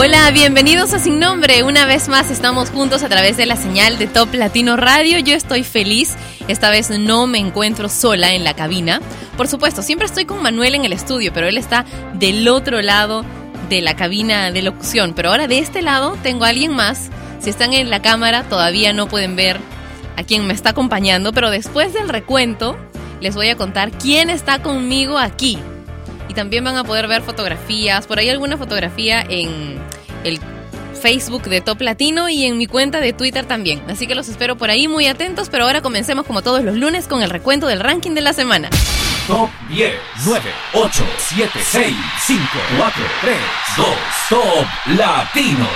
Hola, bienvenidos a Sin Nombre. Una vez más estamos juntos a través de la señal de Top Latino Radio. Yo estoy feliz. Esta vez no me encuentro sola en la cabina. Por supuesto, siempre estoy con Manuel en el estudio, pero él está del otro lado de la cabina de locución. Pero ahora de este lado tengo a alguien más. Si están en la cámara todavía no pueden ver a quien me está acompañando, pero después del recuento les voy a contar quién está conmigo aquí y también van a poder ver fotografías, por ahí alguna fotografía en el Facebook de Top Latino y en mi cuenta de Twitter también. Así que los espero por ahí muy atentos, pero ahora comencemos como todos los lunes con el recuento del ranking de la semana. Top 10, 9, 8, 7, 6, 5, 4, 3, 2, Top Latino.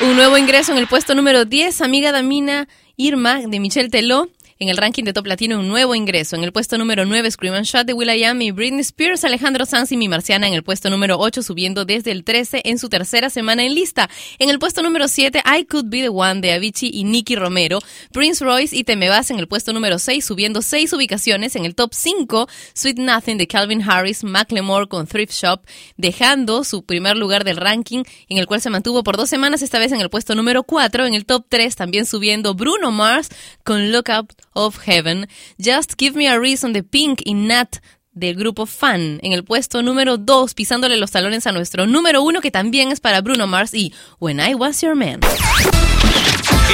Un nuevo ingreso en el puesto número 10, amiga Damina Irma de Michelle Teló. En el ranking de Top Latino, un nuevo ingreso. En el puesto número 9, Scream and Shot de Will.i.am y Britney Spears, Alejandro Sanz y Mi Marciana en el puesto número 8, subiendo desde el 13 en su tercera semana en lista. En el puesto número 7, I Could Be The One de Avicii y Nicky Romero, Prince Royce y Te Me Vas en el puesto número 6, subiendo 6 ubicaciones. En el top 5, Sweet Nothing de Calvin Harris, Macklemore con Thrift Shop, dejando su primer lugar del ranking, en el cual se mantuvo por dos semanas, esta vez en el puesto número 4. En el top 3, también subiendo Bruno Mars con Look Up of Heaven, Just Give Me a Reason de Pink y Nat del grupo Fan en el puesto número 2, pisándole los talones a nuestro número 1 que también es para Bruno Mars y When I Was Your Man.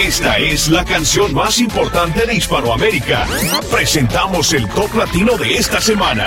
Esta es la canción más importante de Hispanoamérica. Presentamos el top latino de esta semana.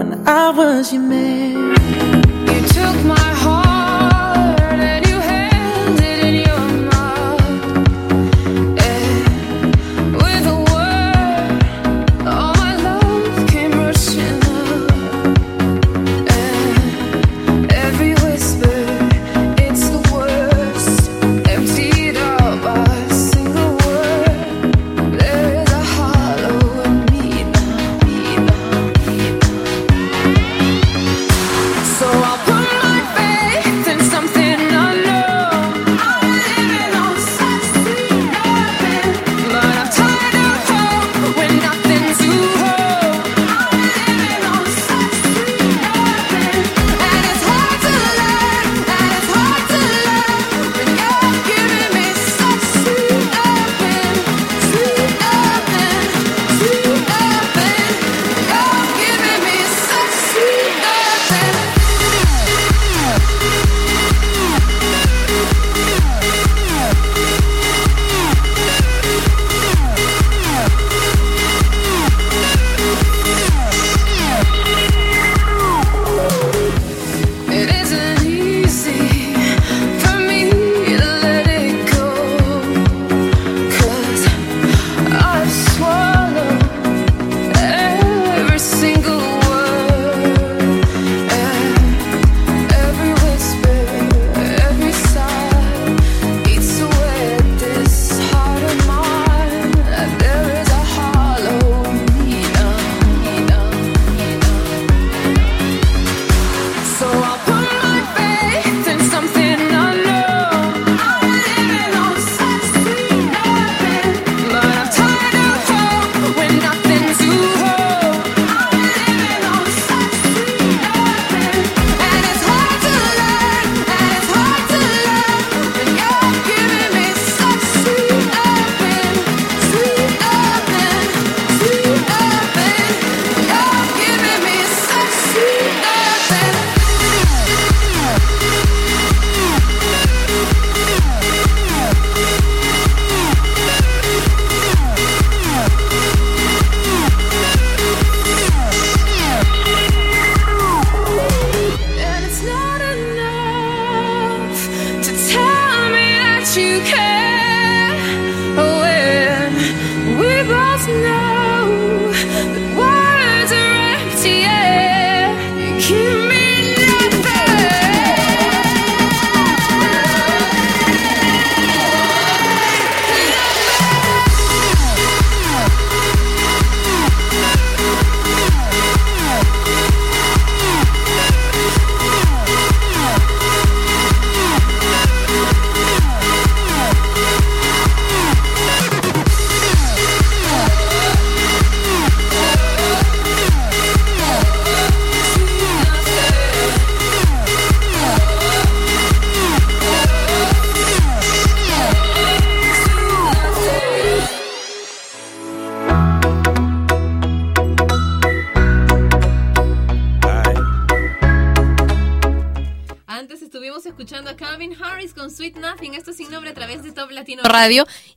when I was your man. You took my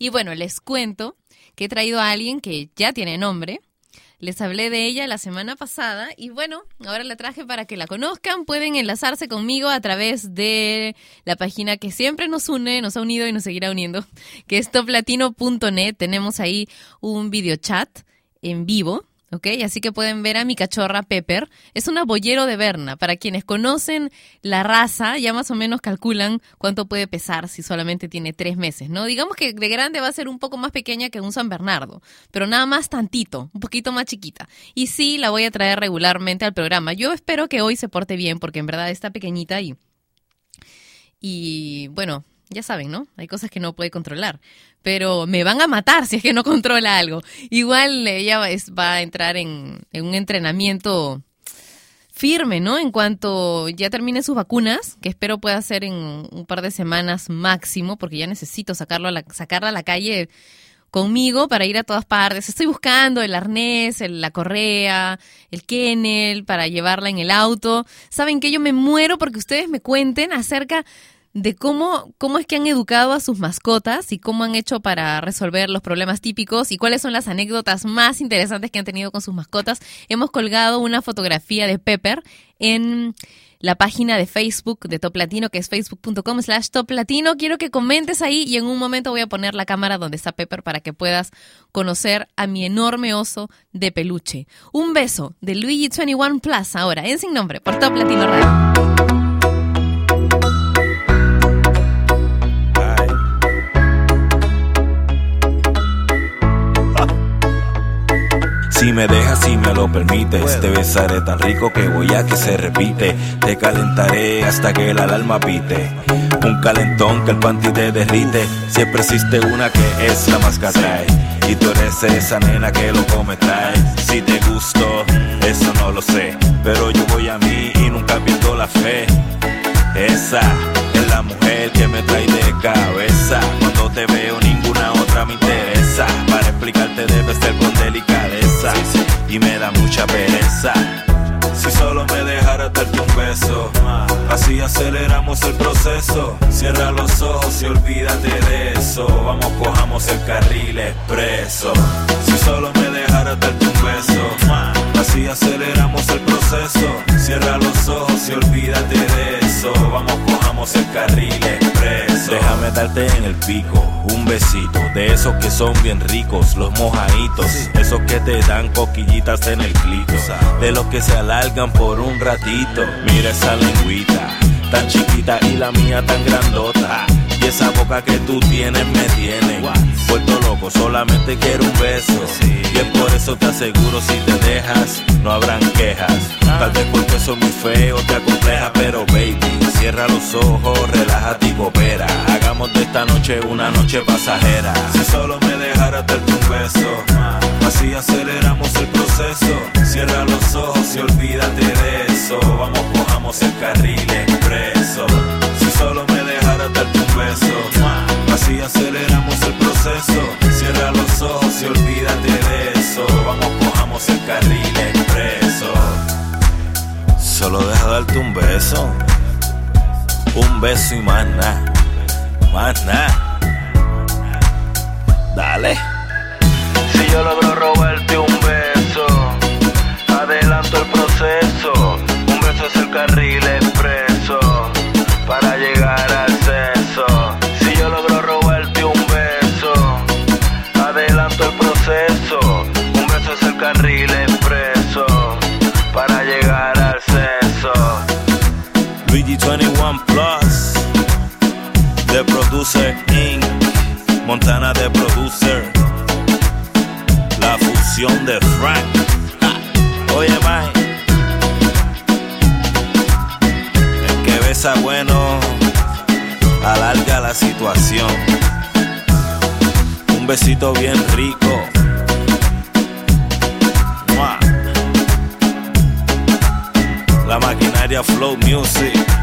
Y bueno, les cuento que he traído a alguien que ya tiene nombre. Les hablé de ella la semana pasada y bueno, ahora la traje para que la conozcan. Pueden enlazarse conmigo a través de la página que siempre nos une, nos ha unido y nos seguirá uniendo, que es toplatino.net. Tenemos ahí un video chat en vivo ¿ok? Así que pueden ver a mi cachorra Pepper. Es una boyero de Berna. Para quienes conocen la raza, ya más o menos calculan cuánto puede pesar si solamente tiene tres meses, ¿no? Digamos que de grande va a ser un poco más pequeña que un San Bernardo, pero nada más tantito, un poquito más chiquita. Y sí, la voy a traer regularmente al programa. Yo espero que hoy se porte bien, porque en verdad está pequeñita y y bueno, ya saben, ¿no? Hay cosas que no puede controlar, pero me van a matar si es que no controla algo. Igual ella va, a entrar en, en un entrenamiento firme, ¿no? En cuanto ya termine sus vacunas, que espero pueda ser en un par de semanas máximo, porque ya necesito sacarlo a la, sacarla a la calle conmigo para ir a todas partes. Estoy buscando el arnés, el- la correa, el kennel para llevarla en el auto. ¿Saben que Yo me muero porque ustedes me cuenten acerca de cómo, cómo es que han educado a sus mascotas y cómo han hecho para resolver los problemas típicos y cuáles son las anécdotas más interesantes que han tenido con sus mascotas. Hemos colgado una fotografía de Pepper en la página de Facebook de Top Latino, que es facebook.com slash Top Latino. Quiero que comentes ahí y en un momento voy a poner la cámara donde está Pepper para que puedas conocer a mi enorme oso de peluche. Un beso de Luigi 21 Plus ahora en Sin Nombre por Top Latino. Si me dejas, si me lo permites, te besaré tan rico que voy a que se repite. Te calentaré hasta que la alarma pite. Un calentón que el panty te derrite. Siempre existe una que es la más que. Y tú eres esa nena que lo come trae. Si te gusto, eso no lo sé. Pero yo voy a mí y nunca pierdo la fe. Esa es la mujer que me trae de cabeza. Cuando te veo ninguna otra me interesa. Para explicarte debes ser con delicadeza. Y me da mucha pereza. Si solo me dejaras darte un beso, así aceleramos el proceso. Cierra los ojos y olvídate de eso. Vamos, cojamos el carril expreso. Si solo me dejaras darte un beso, así aceleramos el proceso. Cierra los ojos y olvídate de eso. Vamos, cojamos el carril expreso. Déjame darte en el pico un besito de esos que son bien ricos, los mojaditos, esos que te dan coquillitas en el clito, de los que se alargan por un ratito. Mira esa lengüita, tan chiquita y la mía tan grandota. Y esa boca que tú tienes me tiene vuelto loco, solamente quiero un beso. Y es por eso te aseguro, si te dejas, no habrán quejas. Tal vez porque soy muy feo, te acompleja, pero baby, cierra los ojos, relájate y coopera. Hagamos de esta noche una noche pasajera. Si solo me dejaras darte un beso, así aceleramos el proceso. Cierra los ojos y olvídate de eso. Vamos, cojamos el carril expreso. Si solo me dejaras darte un beso, así aceleramos el proceso. Cierra los ojos y olvídate de eso. Vamos, cojamos el carril expreso. Solo deja darte un beso, un beso y más nada, más nada. Dale. Si yo logro robarte un beso, adelanto el proceso. Un beso es el carril Luigi 21 Plus, The Producer Inc. Montana de Producer. La fusión de Frank. Oye, Mike. El que besa bueno alarga la situación. Un besito bien rico. La maquinaria Flow Music.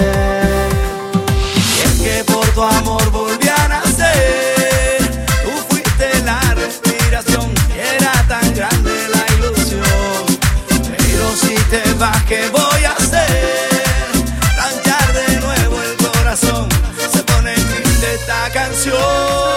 Esta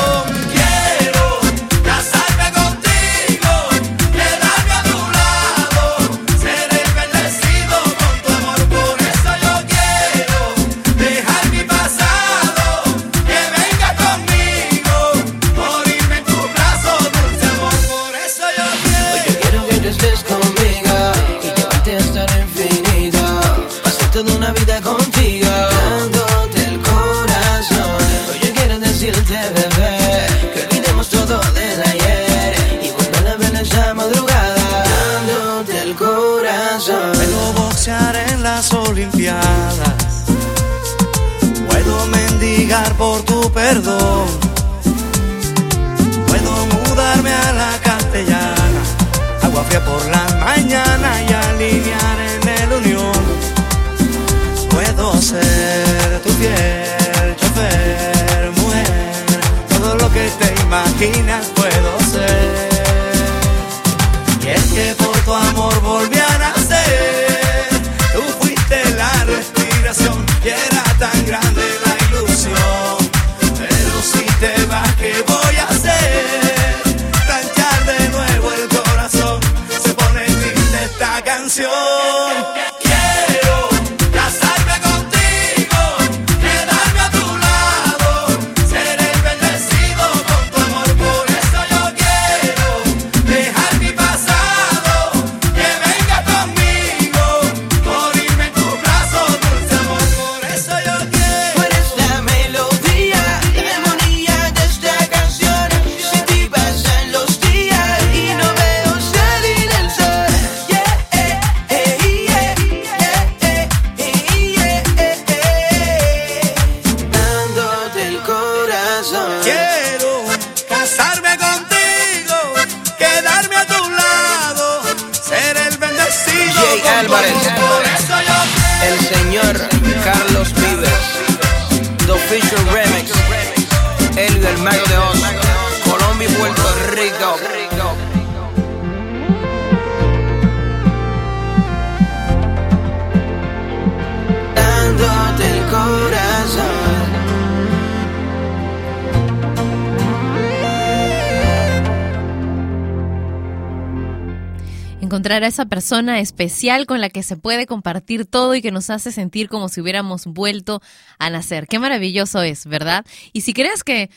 persona especial con la que se puede compartir todo y que nos hace sentir como si hubiéramos vuelto a nacer. Qué maravilloso es, ¿verdad? Y si crees que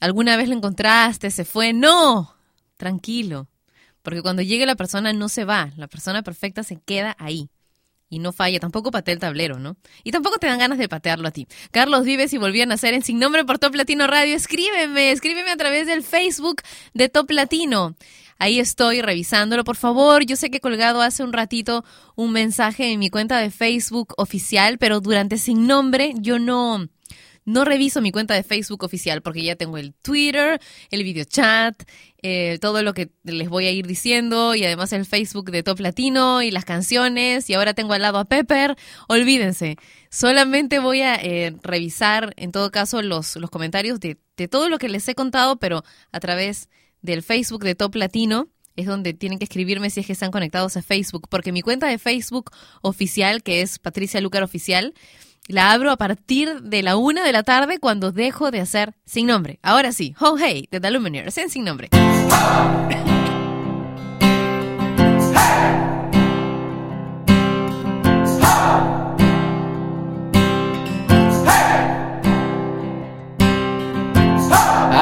alguna vez lo encontraste, se fue, no, tranquilo. Porque cuando llegue la persona no se va, la persona perfecta se queda ahí. Y no falla, tampoco patea el tablero, ¿no? Y tampoco te dan ganas de patearlo a ti. Carlos Vives y volví a nacer en Sin Nombre por Top Latino Radio. Escríbeme, escríbeme a través del Facebook de Top Latino. Ahí estoy revisándolo, por favor. Yo sé que he colgado hace un ratito un mensaje en mi cuenta de Facebook oficial, pero durante Sin Nombre yo no, no reviso mi cuenta de Facebook oficial porque ya tengo el Twitter, el video chat, eh, todo lo que les voy a ir diciendo y además el Facebook de Top Latino y las canciones y ahora tengo al lado a Pepper. Olvídense, solamente voy a eh, revisar en todo caso los, los comentarios de, de todo lo que les he contado, pero a través del Facebook de Top Latino es donde tienen que escribirme si es que están conectados a Facebook, porque mi cuenta de Facebook oficial, que es Patricia Lucar Oficial, la abro a partir de la una de la tarde cuando dejo de hacer sin nombre. Ahora sí, Oh Hey, de The Lumineers en sin nombre.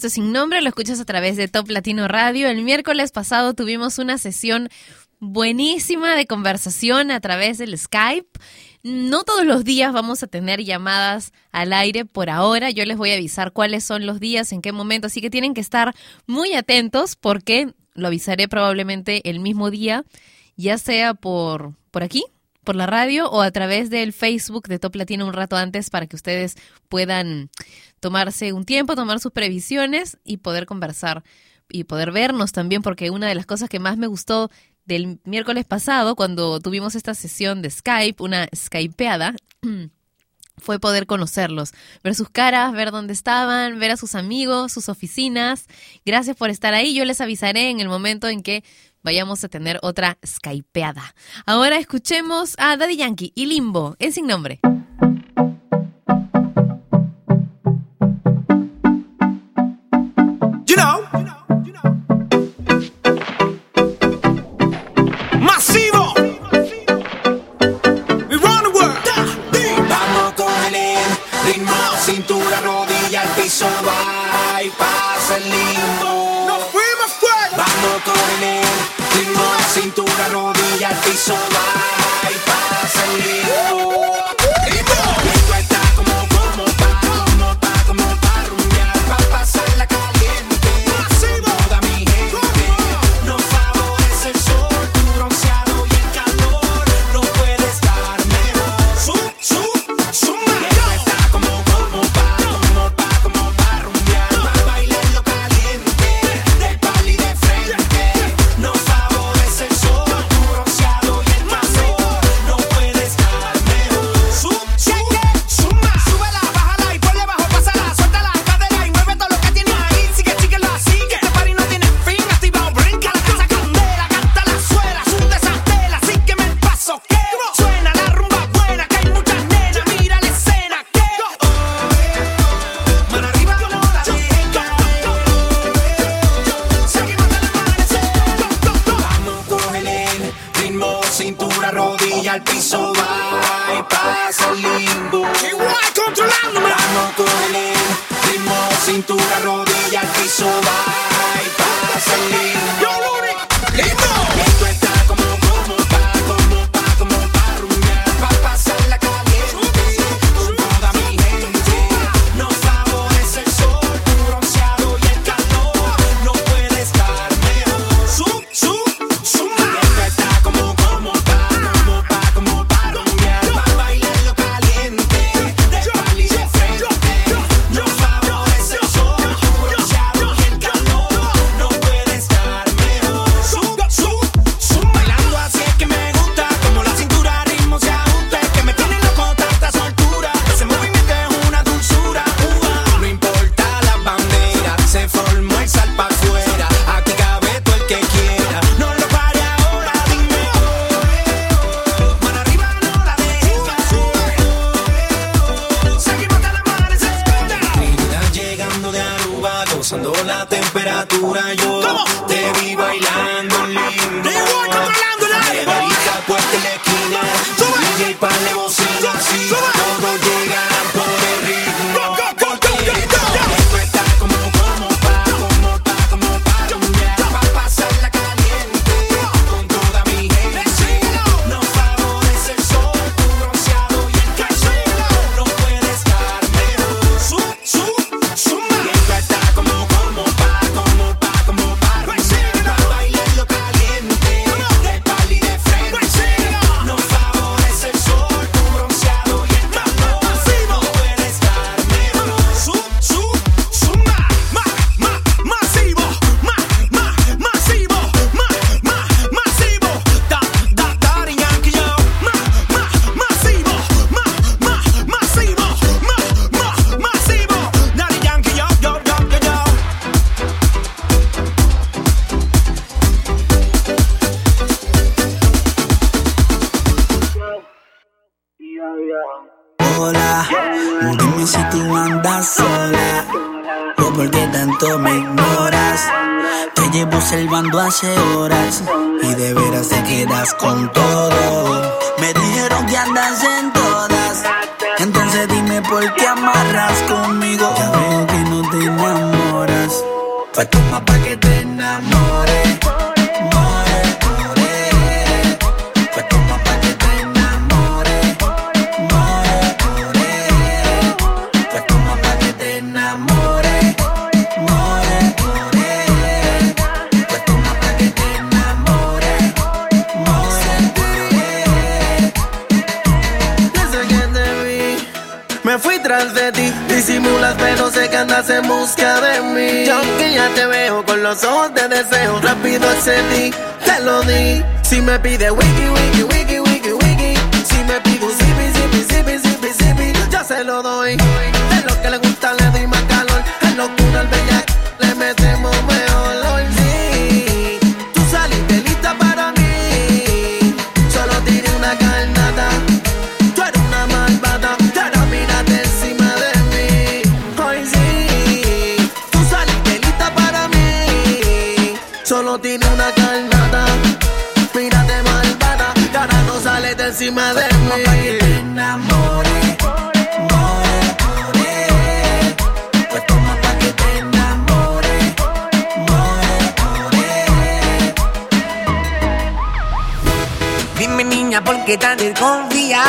Esto es sin nombre, lo escuchas a través de Top Latino Radio. El miércoles pasado tuvimos una sesión buenísima de conversación a través del Skype. No todos los días vamos a tener llamadas al aire por ahora. Yo les voy a avisar cuáles son los días, en qué momento. Así que tienen que estar muy atentos porque lo avisaré probablemente el mismo día, ya sea por, por aquí, por la radio o a través del Facebook de Top Latino un rato antes para que ustedes puedan tomarse un tiempo, tomar sus previsiones y poder conversar y poder vernos también, porque una de las cosas que más me gustó del miércoles pasado, cuando tuvimos esta sesión de Skype, una Skypeada, fue poder conocerlos, ver sus caras, ver dónde estaban, ver a sus amigos, sus oficinas. Gracias por estar ahí. Yo les avisaré en el momento en que vayamos a tener otra Skypeada. Ahora escuchemos a Daddy Yankee y Limbo, en sin nombre. You know. Masivo. We run the world. Vamos con el ritmo, cintura, rodilla, al piso, va y pasa el limbo. Nos fuimos fuera. Vamos con el cintura, rodilla, al piso, va agarras conmigo. Ya veo que no te enamoras. estás en busca de mí. Yo que ya te veo con los ojos de deseo. Rápido accedí, te lo di. Si me pide wiki, wiki, wiki, wiki, wiki. Si me pide un zipi, zipi, zipi, zipi, zipi. Yo se lo doy. que tan desconfía.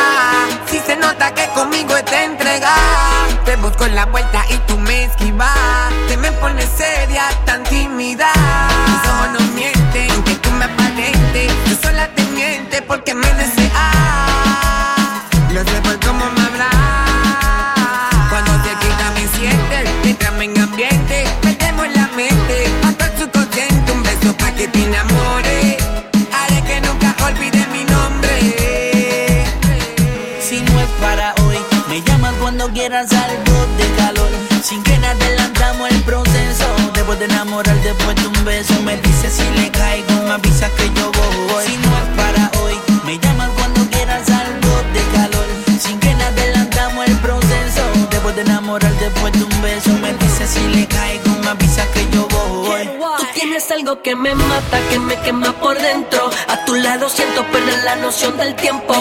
Si se nota que conmigo está entregada, te busco en la vuelta y tú me esquivas. que me mata, que me quema por dentro. A tu lado siento perder la noción del tiempo.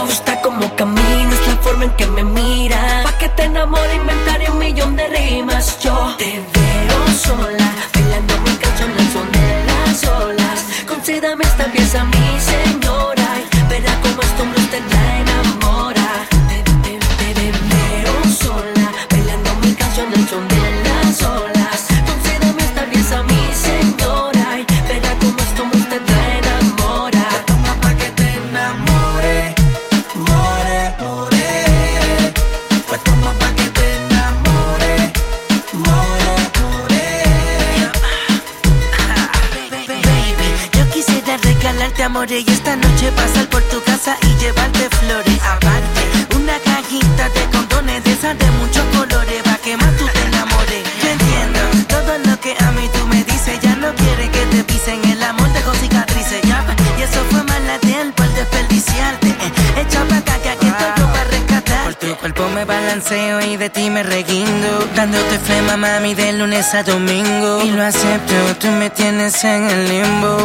Y de ti me reguindo. Dándote flema, mami, de lunes a domingo. Y lo acepto, tú me tienes en el limbo.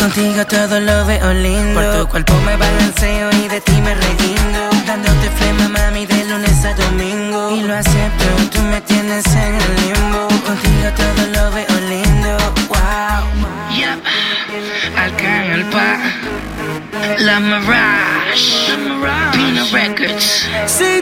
Contigo todo lo veo lindo. Por tu cuerpo me balanceo y de ti me reguindo. Dándote flema, mami, de lunes a domingo. Y lo acepto, tú me tienes en el limbo. Contigo todo lo veo lindo. Wow. Yep. Al pa. La Mirage. Pino Records. Sí,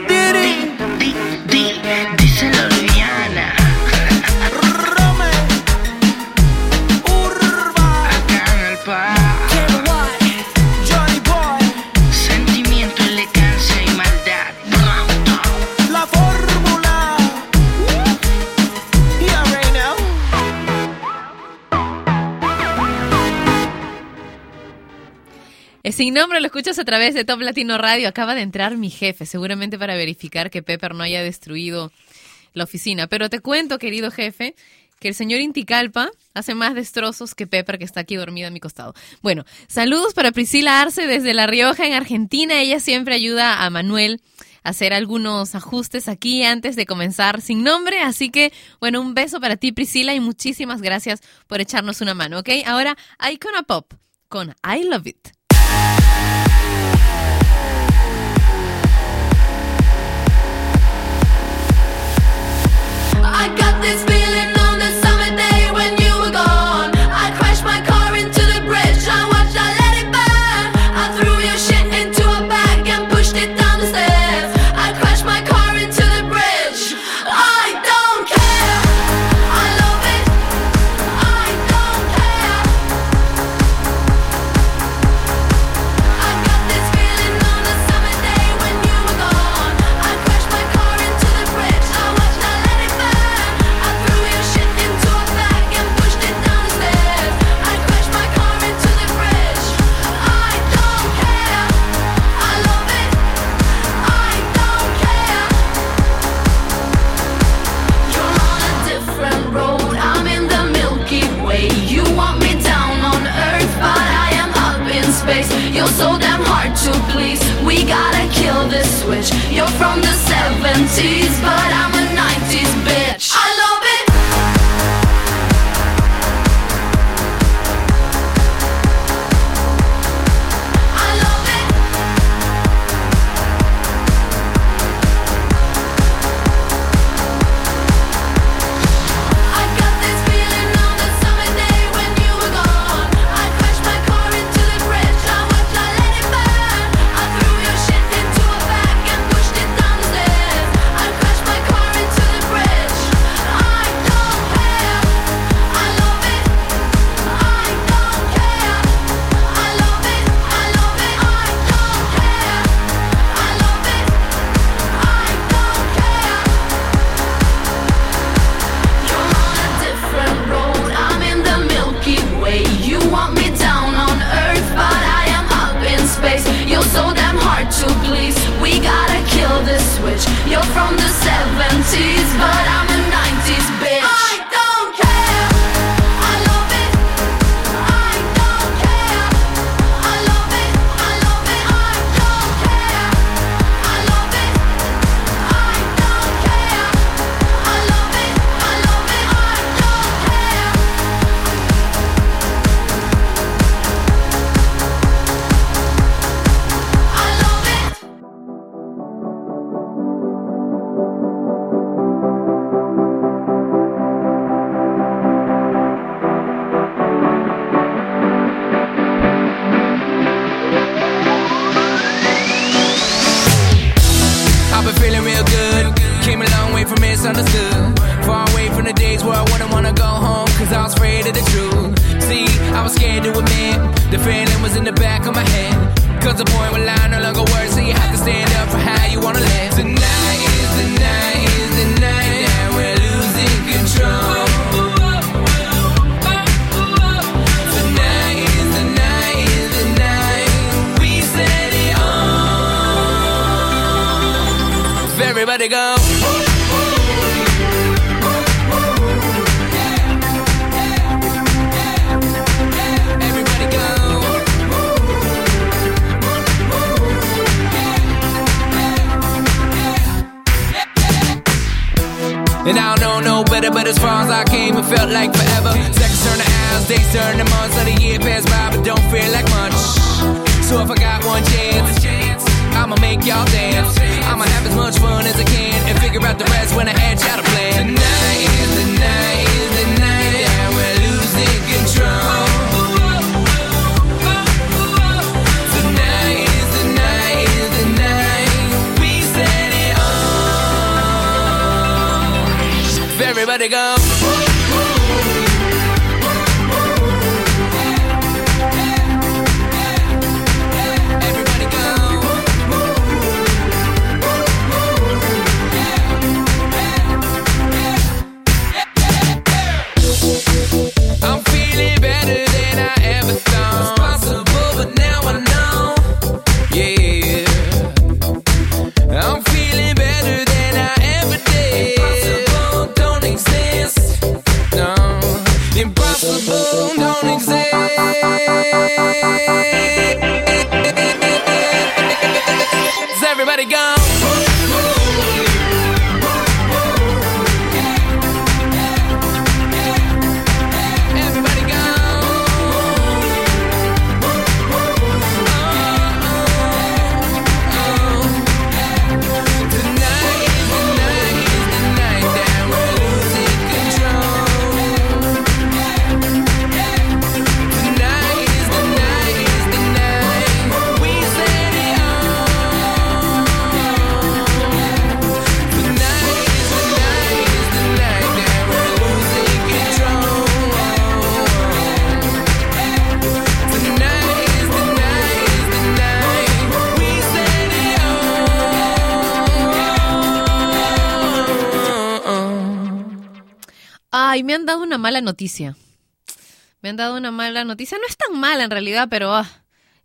Sin nombre lo escuchas a través de Top Latino Radio. Acaba de entrar mi jefe, seguramente para verificar que Pepper no haya destruido la oficina. Pero te cuento, querido jefe, que el señor Inticalpa hace más destrozos que Pepper, que está aquí dormida a mi costado. Bueno, saludos para Priscila Arce desde La Rioja, en Argentina. Ella siempre ayuda a Manuel a hacer algunos ajustes aquí antes de comenzar sin nombre. Así que, bueno, un beso para ti, Priscila, y muchísimas gracias por echarnos una mano, ¿ok? Ahora, Icona Pop con I Love It. I got this feeling switch. You're from the 70s, but I'm a guarantees, but I'm mala noticia. Me han dado una mala noticia. No es tan mala en realidad, pero ah,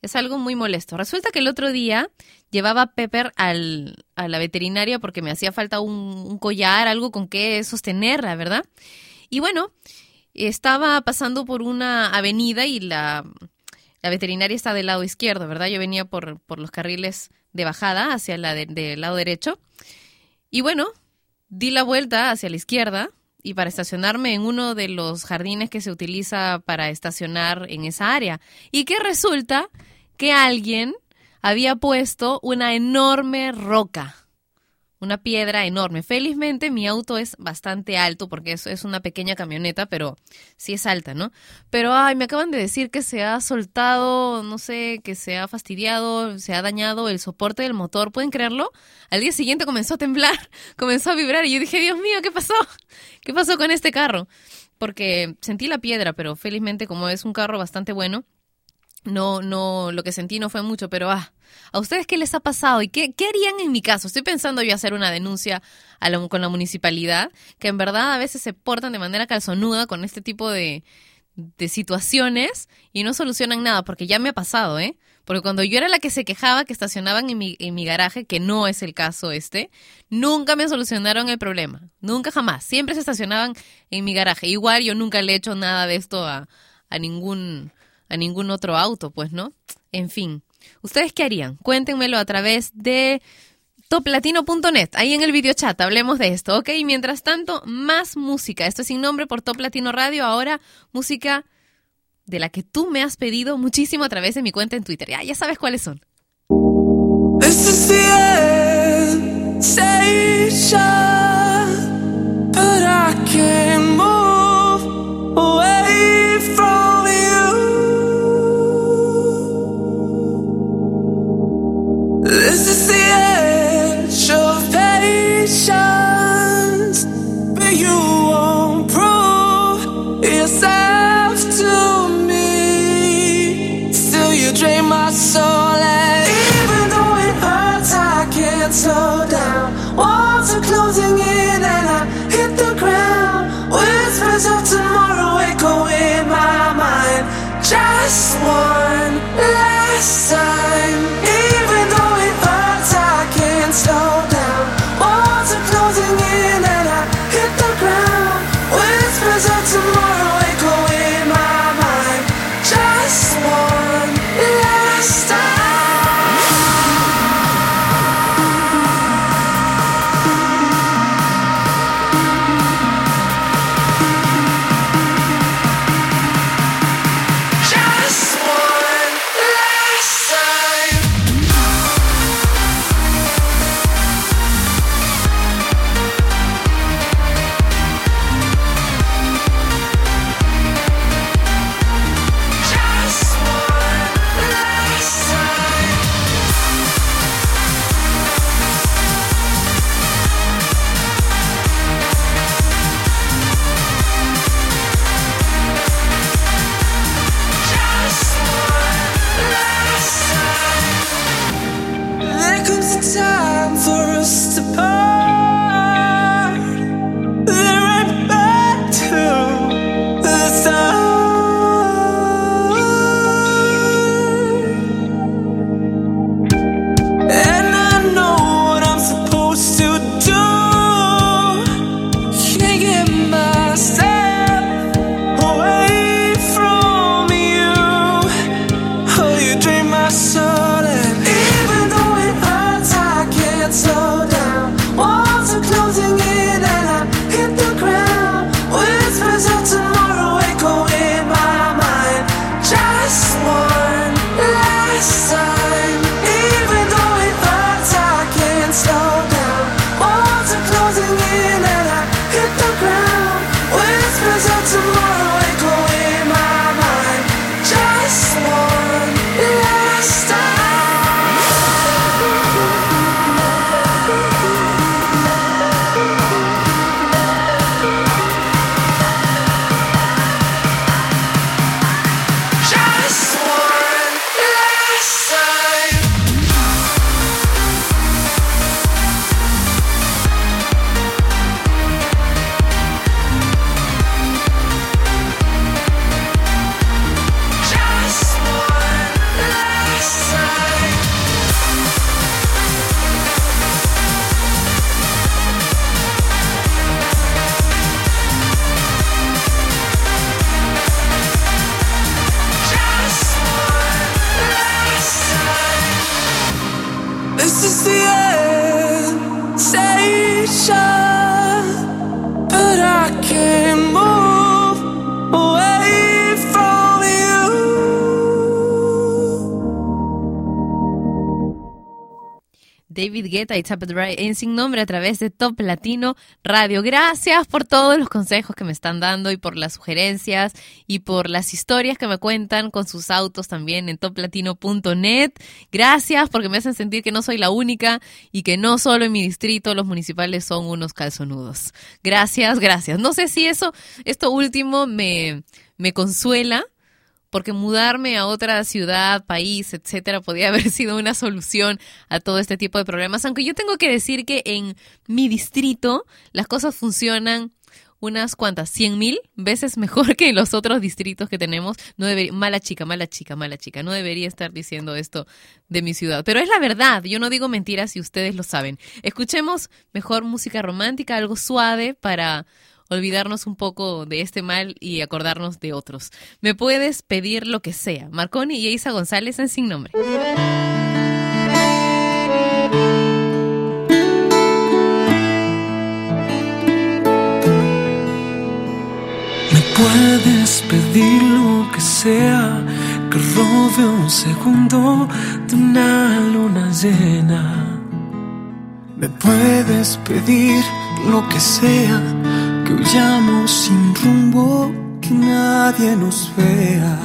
es algo muy molesto. Resulta que el otro día llevaba a Pepper al, a la veterinaria porque me hacía falta un, collar, algo con que sostenerla, ¿verdad? Y bueno, estaba pasando por una avenida y la, la veterinaria está del lado izquierdo, ¿verdad? Yo venía por, por los carriles de bajada hacia la de- del lado derecho. Y bueno, di la vuelta hacia la izquierda y para estacionarme en uno de los jardines que se utiliza para estacionar en esa área. Y que resulta que alguien había puesto una enorme roca, una piedra enorme. Felizmente mi auto es bastante alto porque es, es una pequeña camioneta, pero sí es alta, ¿no? Pero, ay, me acaban de decir que se ha soltado, no sé, que se ha fastidiado, se ha dañado el soporte del motor. ¿Pueden creerlo? Al día siguiente comenzó a temblar, comenzó a vibrar y yo dije, Dios mío, ¿qué pasó? ¿Qué pasó con este carro? Porque sentí la piedra, pero felizmente como es un carro bastante bueno, no, no, lo que sentí no fue mucho, pero ah, ¿a ustedes qué les ha pasado? ¿Y qué, qué harían en mi caso? Estoy pensando yo hacer una denuncia con la municipalidad, que en verdad a veces se portan de manera calzonuda con este tipo de, de situaciones y no solucionan nada, porque ya me ha pasado, ¿eh? Porque cuando yo era la que se quejaba que estacionaban en mi, en mi garaje, que no es el caso este, nunca me solucionaron el problema. Nunca jamás. Siempre se estacionaban en mi garaje. Igual yo nunca le he hecho nada de esto a, a ningún a ningún otro auto, pues, ¿no? En fin. ¿Ustedes qué harían? Cuéntenmelo a través de toplatino.net. Ahí en el video chat hablemos de esto, ¿ok? Mientras tanto, más música. Esto es sin nombre por Top Latino Radio. Ahora, música de la que tú me has pedido muchísimo a través de mi cuenta en Twitter. Ya, ya sabes cuáles son. This David Guetta y Tap Right en Sin Nombre a través de Top Latino Radio. Gracias por todos los consejos que me están dando y por las sugerencias y por las historias que me cuentan con sus autos también en toplatino.net. Gracias porque me hacen sentir que no soy la única y que no solo en mi distrito los municipales son unos calzonudos. Gracias, gracias. No sé si eso, esto último me, me consuela porque mudarme a otra ciudad, país, etcétera, podría haber sido una solución a todo este tipo de problemas. Aunque yo tengo que decir que en mi distrito las cosas funcionan unas cuantas, cien mil veces mejor que en los otros distritos que tenemos. No debería, mala chica, mala chica, mala chica. No debería estar diciendo esto de mi ciudad. Pero es la verdad. Yo no digo mentiras y ustedes lo saben. Escuchemos mejor música romántica, algo suave para olvidarnos un poco de este mal y acordarnos de otros. Me puedes pedir lo que sea. Marconi y Isa González en Sin Nombre. Me puedes pedir lo que sea, que robe un segundo de una luna llena. Me puedes pedir lo que sea, que huyamos sin rumbo, que nadie nos vea.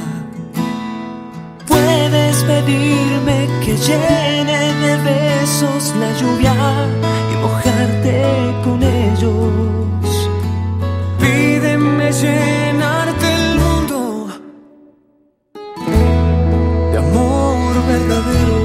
Puedes pedirme que llene de besos la lluvia y mojarte con ellos. Pídeme llenarte el mundo de amor verdadero.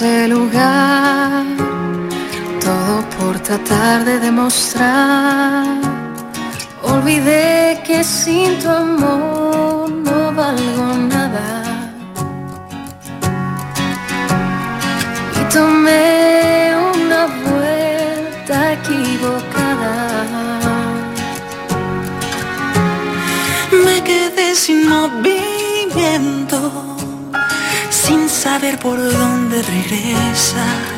ese lugar, todo por tratar de demostrar. Olvidé que sí regresa.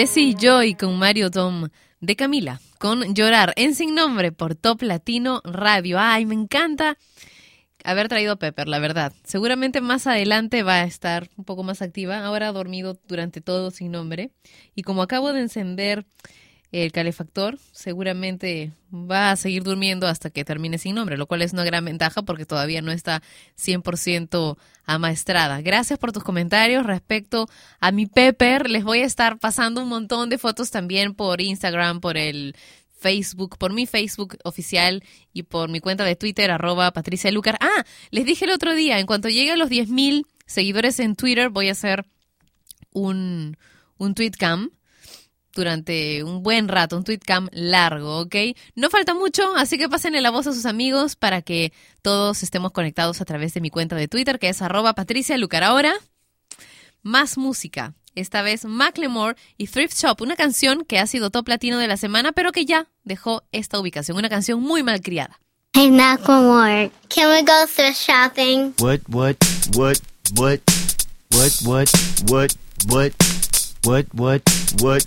Jesse Joy con Mario Tom de Camila, con Llorar en Sin Nombre por Top Latino Radio. Ay, me encanta haber traído a Pepper, la verdad. Seguramente más adelante va a estar un poco más activa. Ahora ha dormido durante todo Sin Nombre. Y como acabo de encender el calefactor, seguramente va a seguir durmiendo hasta que termine Sin Nombre, lo cual es una gran ventaja porque todavía no está 100% amaestrada. Gracias por tus comentarios respecto a mi Pepper. Les voy a estar pasando un montón de fotos también por Instagram, por el Facebook, por mi Facebook oficial y por mi cuenta de Twitter, arroba Patricia Lucar. Ah, les dije el otro día, en cuanto llegue a los 10.000 seguidores en Twitter, voy a hacer un, un tweetcam durante un buen rato, un tweetcam largo, ¿ok? No falta mucho, así que pásenle la voz a sus amigos para que todos estemos conectados a través de mi cuenta de Twitter, que es arroba Patricia Lucar. Ahora, más música. Esta vez Macklemore y Thrift Shop, una canción que ha sido top latino de la semana, pero que ya dejó esta ubicación. Una canción muy mal criada. Hey, Macklemore, can we go thrift shopping? What, what, what, what, what, what, what, what, what, what, what, what,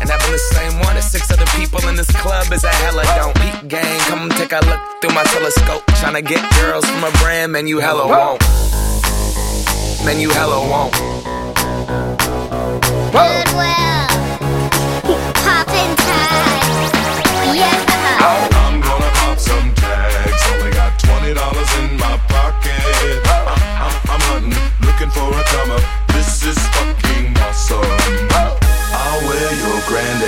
And having the same one as six other people in this club is a hella don't. Peak gang, come take a look through my telescope. Tryna get girls from a brand, man, you hella won't. Man, you hella won't. Goodwill. Poppin' tags. Yeah. Uh-huh. I'm gonna pop some tags. Only got twenty dollars in my pocket. I'm, I'm, I'm hunting, looking for a come up. This is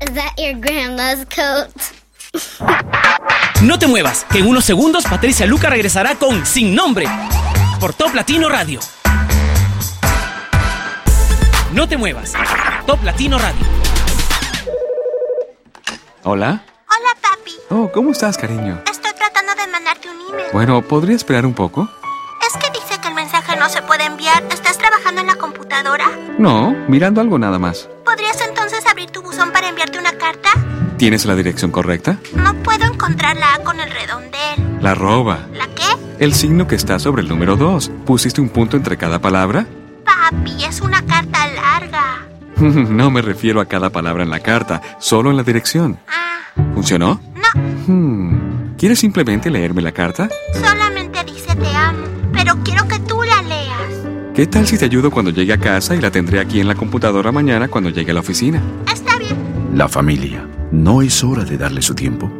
Is that your grandma's coat? No te muevas, que en unos segundos Patricia Luca regresará con Sin Nombre por Top Latino Radio. No te muevas. Top Latino Radio. Hola. Hola, papi. Oh, ¿cómo estás, cariño? Estoy tratando de mandarte un email. Bueno, ¿podría esperar un poco? Es que dice que el mensaje no se puede enviar. ¿Estás trabajando en la computadora? No, mirando algo nada más. ¿Podrías entonces abrir tu buzón para enviarte una carta? ¿Tienes la dirección correcta? No puedo encontrar la A con el redondel. La arroba. ¿La qué? El signo que está sobre el número 2. ¿Pusiste un punto entre cada palabra? Papi, es una carta larga. no me refiero a cada palabra en la carta, solo en la dirección. ¿Funcionó? No, Hmm. ¿Quieres simplemente leerme la carta? solamente dice te amo. Pero quiero ¿Qué tal si te ayudo cuando llegue a casa y la tendré aquí en la computadora mañana cuando llegue a la oficina? Está bien. La familia. ¿No es hora de darle su tiempo?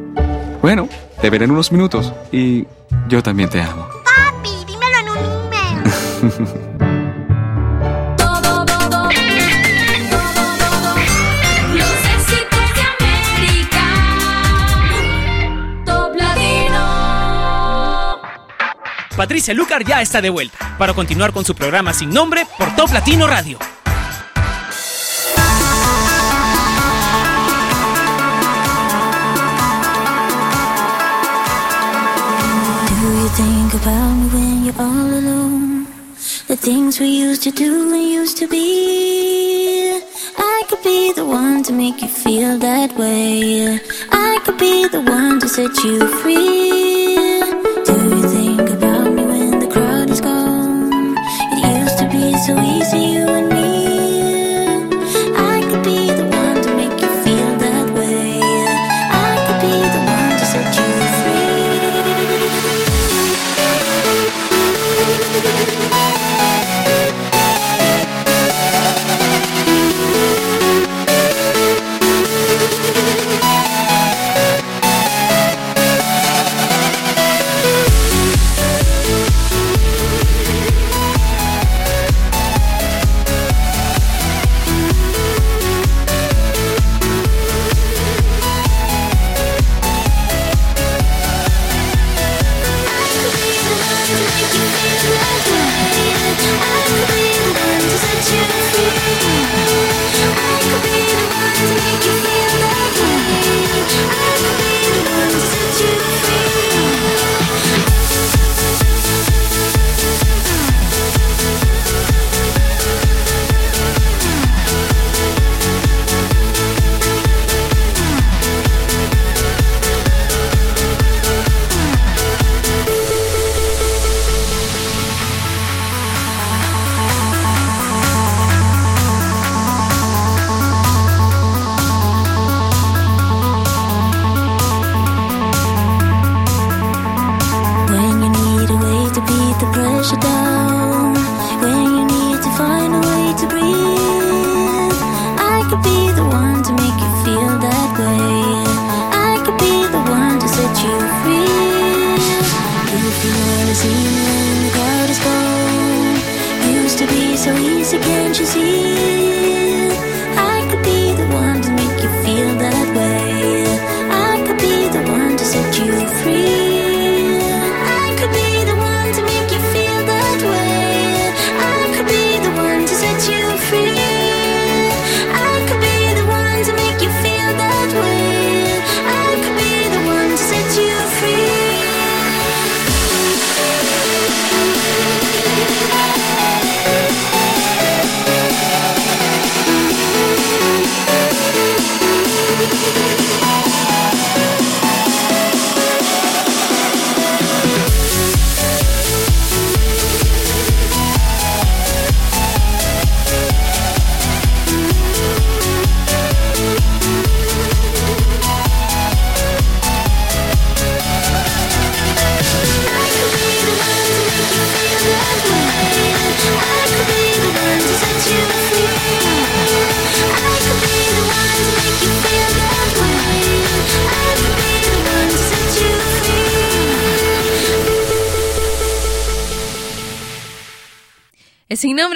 Bueno, te veré en unos minutos y yo también te amo. Papi, dímelo en un email. Patricia Lucar ya está de vuelta para continuar con su programa sin nombre por Top Latino Radio. Think about me when you're all alone? The things we used to do and used to be. I could be the one to make you feel that way. I could be the one to set you free. So easy,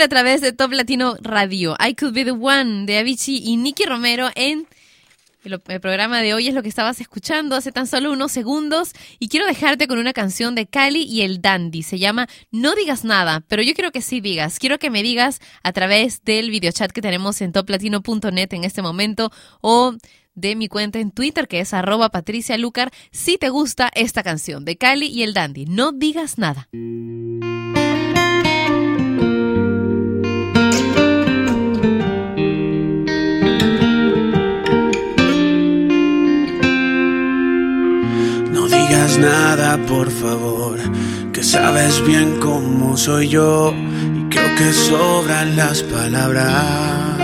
a través de Top Latino Radio. I Could Be The One de Avicii y Nicky Romero en El, programa de hoy es lo que estabas escuchando hace tan solo unos segundos y quiero dejarte con una canción de Cali y el Dandy. Se llama No digas nada, pero yo quiero que sí digas. Quiero que me digas a través del videochat que tenemos en toplatino.net en este momento o de mi cuenta en Twitter que es arroba Patricia Lucar si te gusta esta canción de Cali y el Dandy. No digas nada. Digas nada, por favor, que sabes bien cómo soy yo y creo que sobran las palabras.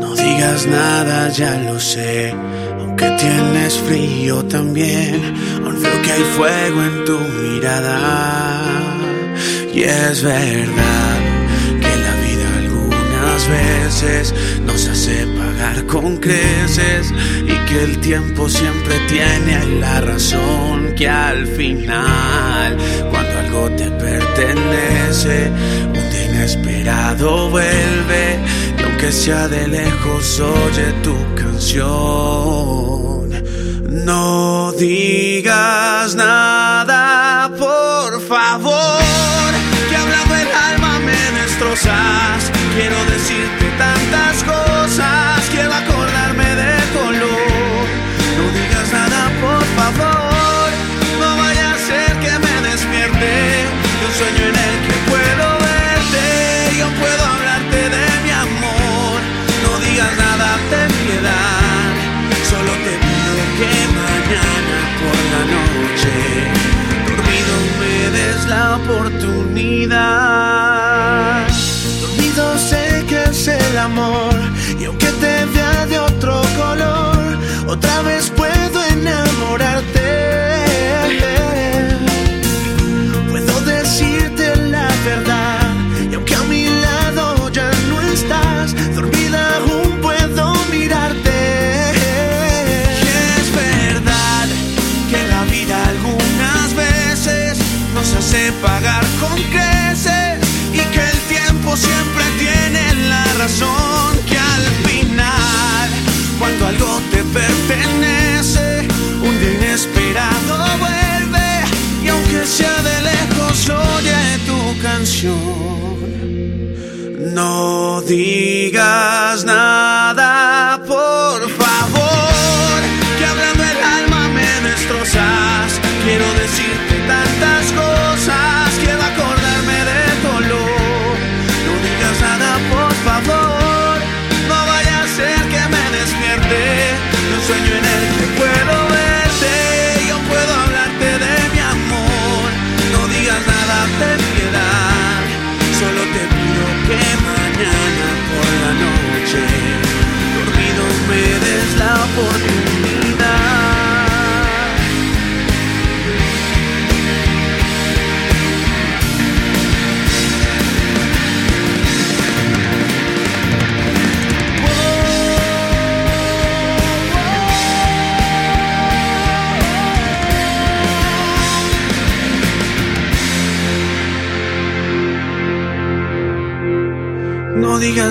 No digas nada, ya lo sé, aunque tienes frío también, aún veo que hay fuego en tu mirada. Y es verdad veces nos hace pagar con creces y que el tiempo siempre tiene la razón que al final cuando algo te pertenece un día inesperado vuelve y aunque sea de lejos oye tu canción. No digas nada por favor que hablando el alma me destrozas quiero decirte tantas que al final cuando algo te pertenece un día inesperado vuelve y aunque sea de lejos oye tu canción. No digas nada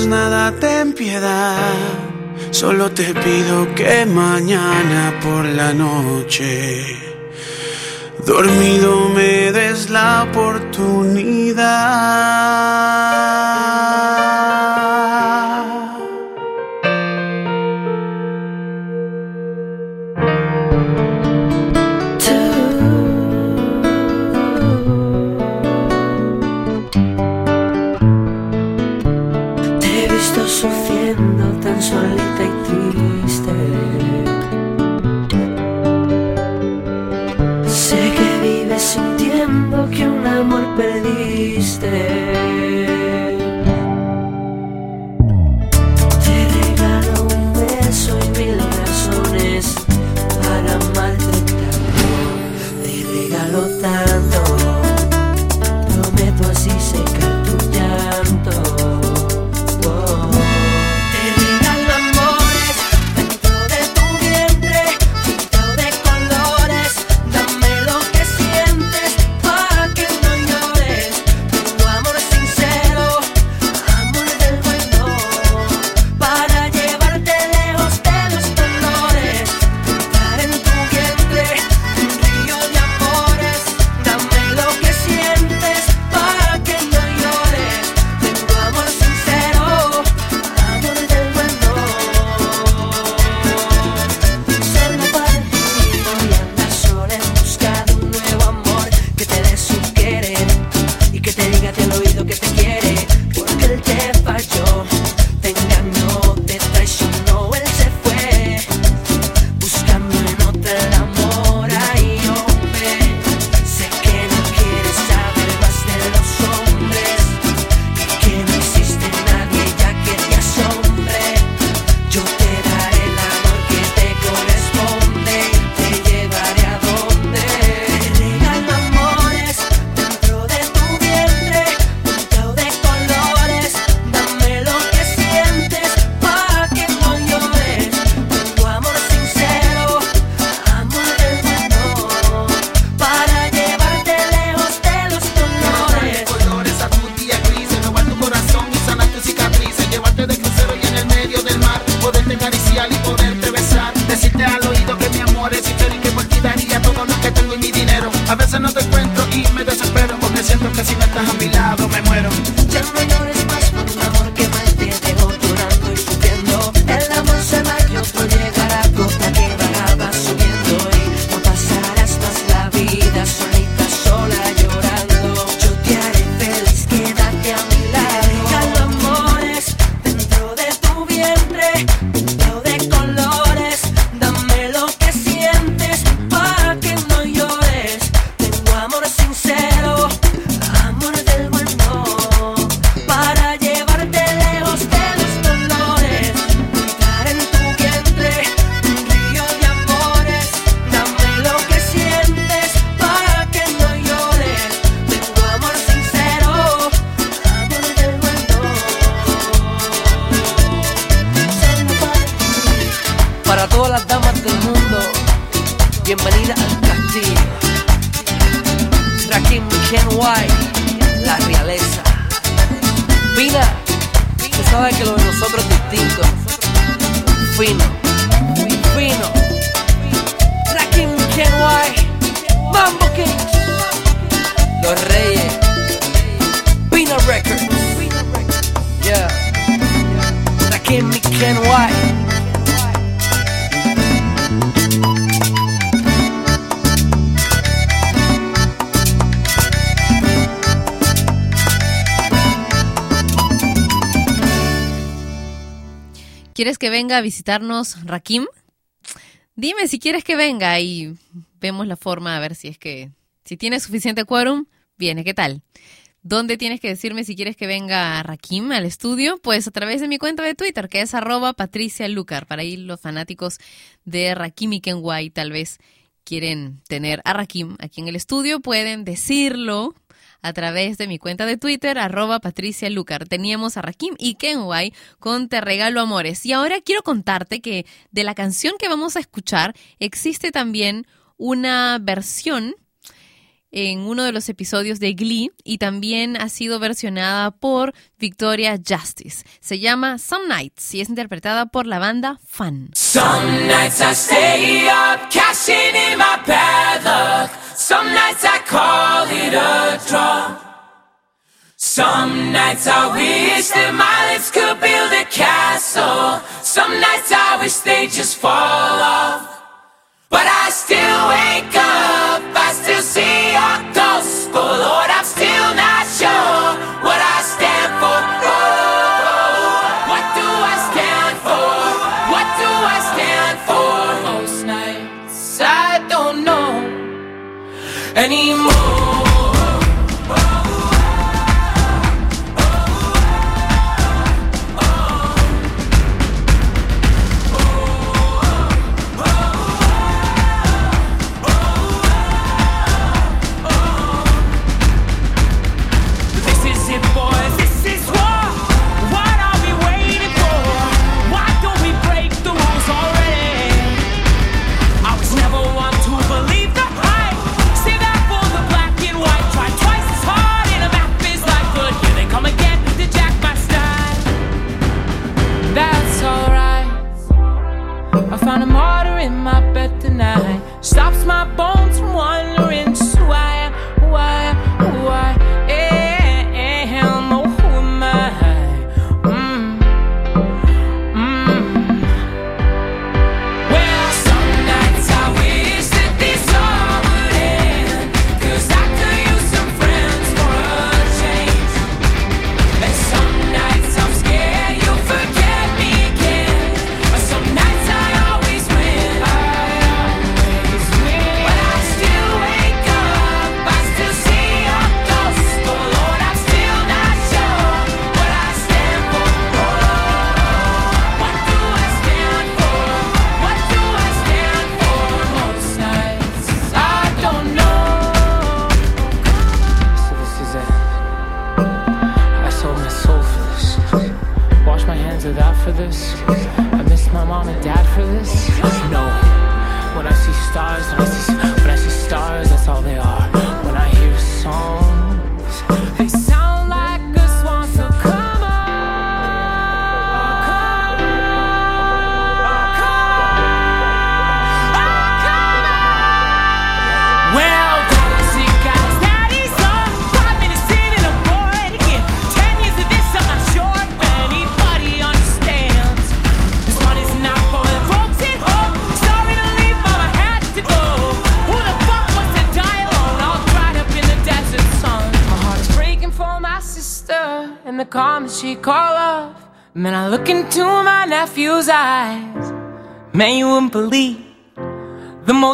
nada, ten piedad. Solo te pido que mañana por la noche, dormido me des la oportunidad. Venga a visitarnos Rakim? Dime si quieres que venga y vemos la forma a ver si es que si tiene suficiente quórum, viene, ¿qué tal? ¿Dónde tienes que decirme si quieres que venga Rakim al estudio? Pues a través de mi cuenta de Twitter, que es arroba Patricia Lucar. Para ir los fanáticos de Rakim y Kenway tal vez quieren tener a Rakim aquí en el estudio, pueden decirlo a través de mi cuenta de Twitter, arroba Patricia Lucar. Teníamos a Rakim y Kenway con Te Regalo Amores. Y ahora quiero contarte que de la canción que vamos a escuchar existe también una versión en uno de los episodios de Glee y también ha sido versionada por Victoria Justice. Se llama Some Nights y es interpretada por la banda Fun. Some nights I stay up, cashing in my bad luck. Some nights I call it a draw. Some nights I wish that my lips could build a castle. Some nights I wish they just fall off. But I still wake up, I still see your ghost. Oh Lord, I'm still not sure what I stand for. Oh, what do I stand for? What do I stand for? Most nights I don't know anymore.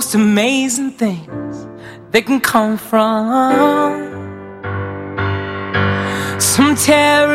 Most amazing things they can come from. Some terrible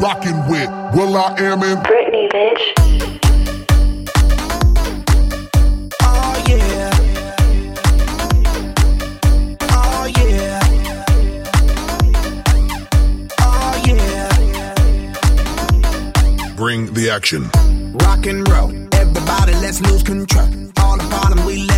now, now rocking with Will I Am in Britney, bitch. Oh yeah. Oh yeah. Oh yeah. Bring the action. Rock and roll. Everybody, let's lose control. All the bottom, we let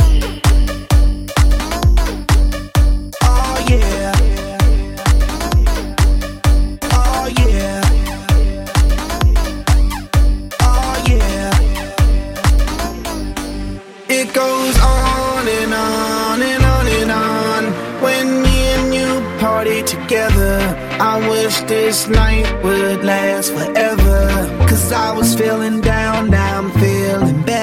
Goes on and on and on and on when me and you party together. I wish this night would last forever. Cause I was feeling down, now I'm feeling better.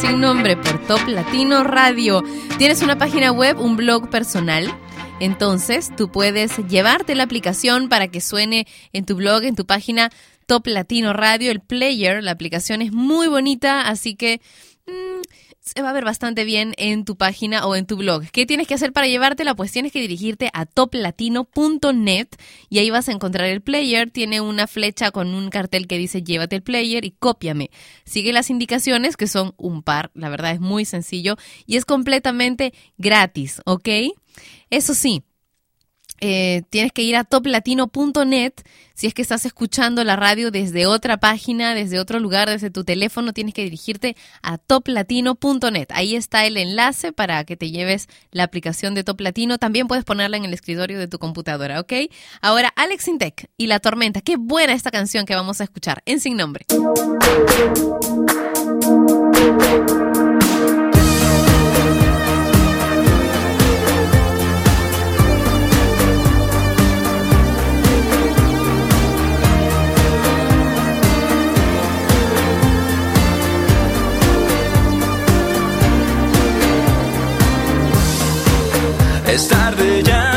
Sin Nombre por Top Latino Radio. ¿Tienes una página web, un blog personal? Entonces, tú puedes llevarte la aplicación para que suene en tu blog, en tu página Top Latino Radio, el player. La aplicación es muy bonita, así que mm, se va a ver bastante bien en tu página o en tu blog. ¿Qué tienes que hacer para llevártela? Pues tienes que dirigirte a toplatino.net y ahí vas a encontrar el player. Tiene una flecha con un cartel que dice llévate el player y cópiame. Sigue las indicaciones que son un par. La verdad es muy sencillo y es completamente gratis, ¿ok? Eso sí, eh, tienes que ir a toplatino.net. Si es que estás escuchando la radio desde otra página, desde otro lugar, desde tu teléfono, tienes que dirigirte a toplatino.net. Ahí está el enlace para que te lleves la aplicación de Top Latino. También puedes ponerla en el escritorio de tu computadora, ¿ok? Ahora, Alex Intec y La Tormenta. Qué buena esta canción que vamos a escuchar en Sin Nombre. Es tarde ya.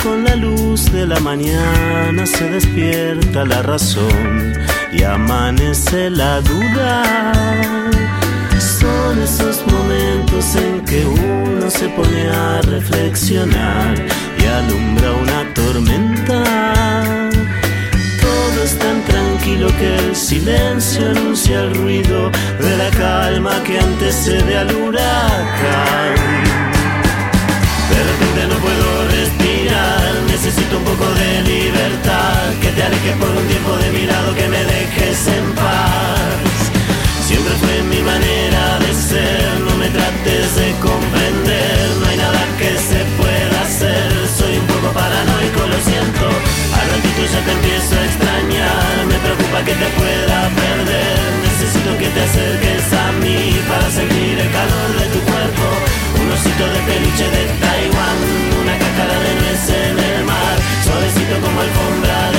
Con la luz de la mañana se despierta la razón y amanece la duda. Son esos momentos en que uno se pone a reflexionar y alumbra una tormenta. Todo es tan tranquilo que el silencio anuncia el ruido de la calma que antecede al huracán. De repente no puedo respirar, necesito un poco de libertad, que te alejes por un tiempo de mi lado, que me dejes en paz. Siempre fue mi manera de ser, no me trates de comprender, no hay nada que se pueda hacer, soy un poco paranoico, lo siento, al ratito ya te empiezo a extrañar, me preocupa que te pueda perder, necesito que te acerques a mí para sentir el calor de tu cuerpo, un osito de peluche de como alfombra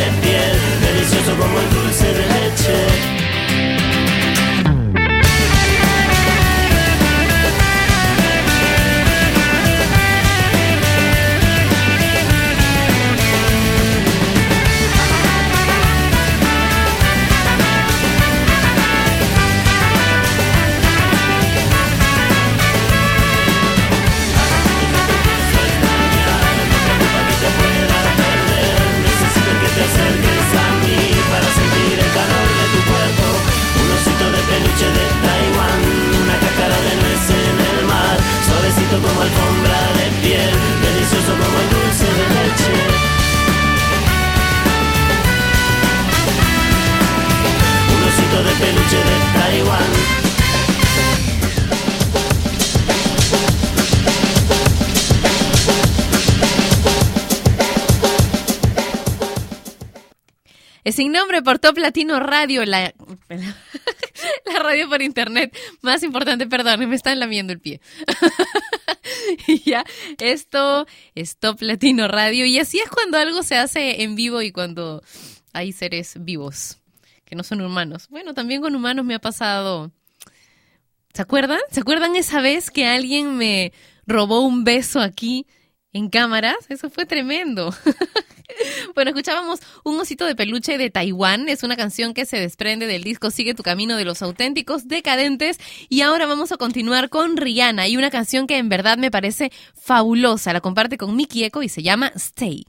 sin nombre por Top Latino Radio, la, la radio por internet más importante, perdón, me están lamiendo el pie. y ya, esto es Top Latino Radio y así es cuando algo se hace en vivo y cuando hay seres vivos que no son humanos. Bueno, también con humanos me ha pasado. ¿Se acuerdan? ¿Se acuerdan esa vez que alguien me robó un beso aquí en cámaras? Eso fue tremendo. Bueno, escuchábamos Un osito de peluche de Taiwán. Es una canción que se desprende del disco Sigue tu camino de los auténticos decadentes. Y ahora vamos a continuar con Rihanna y una canción que en verdad me parece fabulosa. La comparte con Miki Eco y se llama Stay.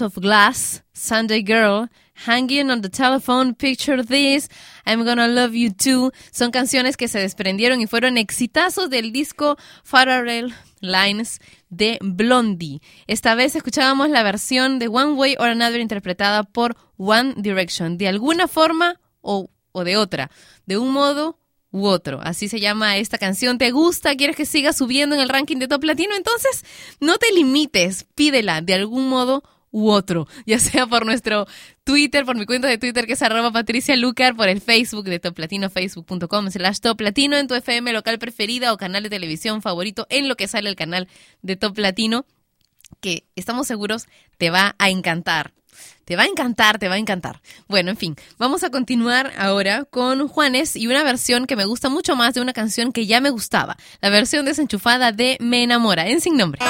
Of Glass, Sunday Girl, Hanging on the Telephone, Picture This, I'm Gonna Love You Too. Son canciones que se desprendieron y fueron exitazos del disco Farrell Lines de Blondie. Esta vez escuchábamos la versión de One Way or Another interpretada por One Direction. De alguna forma o, o de otra. De un modo u otro. Así se llama esta canción. ¿Te gusta? ¿Quieres que siga subiendo en el ranking de Top Latino? Entonces, no te limites, pídela de algún modo u otro, ya sea por nuestro Twitter, por mi cuenta de Twitter que es arroba Patricia Lucar, por el Facebook de Top Latino, facebook.com slash Top Latino, en tu FM local preferida o canal de televisión favorito, en lo que sale el canal de Top Latino, que estamos seguros te va a encantar. Te va a encantar, te va a encantar. Bueno, en fin, vamos a continuar ahora con Juanes y una versión que me gusta mucho más de una canción que ya me gustaba, la versión desenchufada de Me enamora, en sin nombre.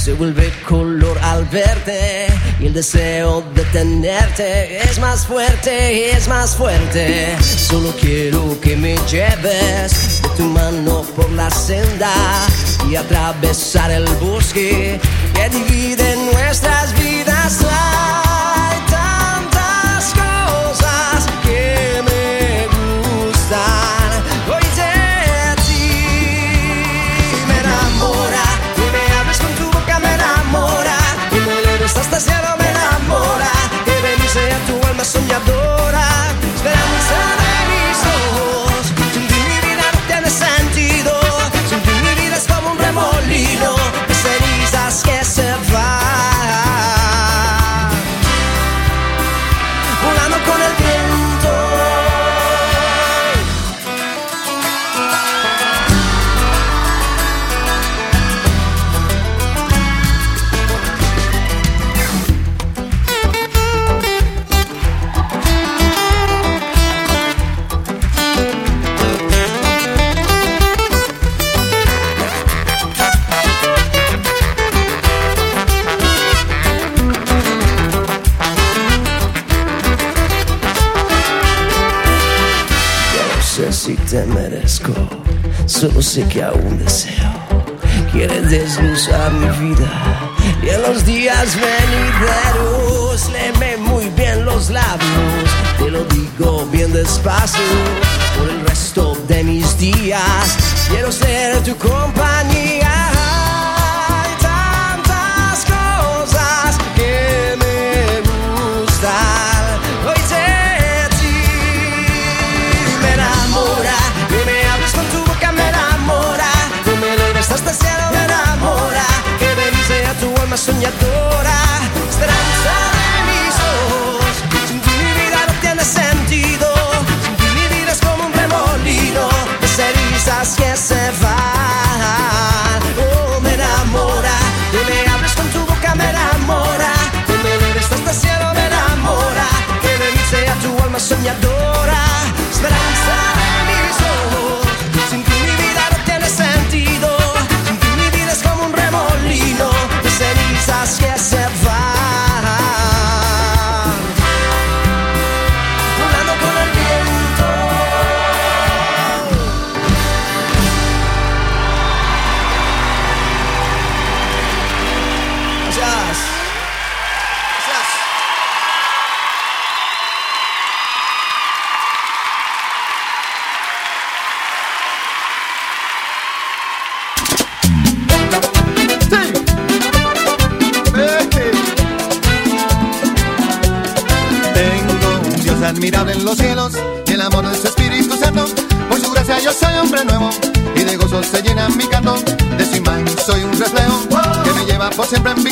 Se vuelve color al verte y el deseo de tenerte es más fuerte, es más fuerte. Solo quiero que me lleves de tu mano por la senda y atravesar el bosque que divide nuestras vidas. Tu alma soñadora sé que aún deseo. Quieres desluzar mi vida y en los días venideros léeme muy bien los labios. Te lo digo bien despacio a tu alma soñadora esperanza de mis ojos. Sin ti mi vida no tiene sentido sin ti mi vida es como un remolino de cenizas que se van oh me enamora y me hablas con tu boca me enamora. Tú me logras hasta el cielo me enamora. Que bendice a tu alma soñadora siempre en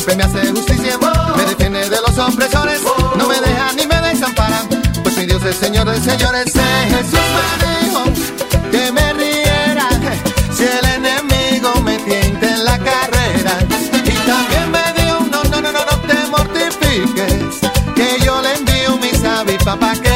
siempre me hace justicia, me defiende de los opresores. No me deja ni me desampara, pues mi Dios es Señor de señores. Eh, Jesús me dijo que me riera si el enemigo me tienta en la carrera. Y también me dijo, no, no, no, no, no te mortifiques, que yo le envío mis avispas para que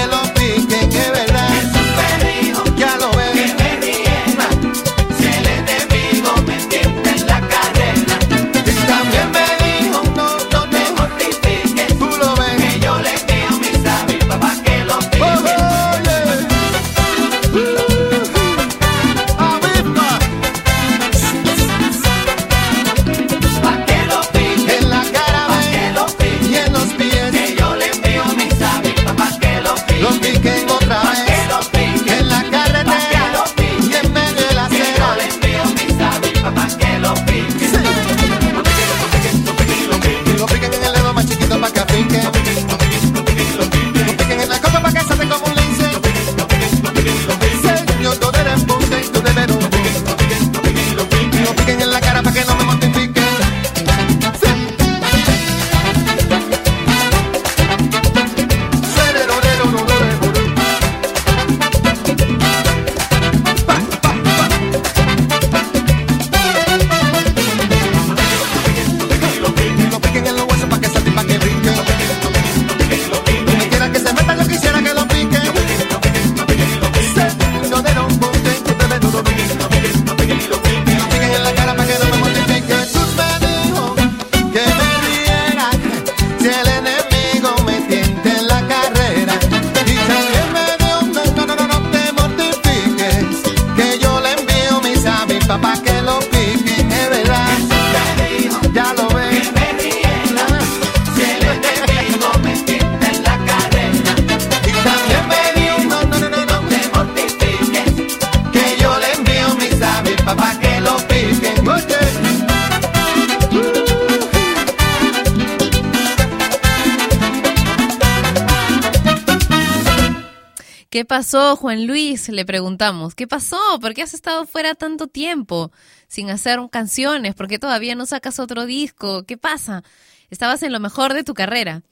Juan Luis? Le preguntamos. ¿Qué pasó? ¿Por qué has estado fuera tanto tiempo sin hacer canciones? ¿Por qué todavía no sacas otro disco? ¿Qué pasa? Estabas en lo mejor de tu carrera.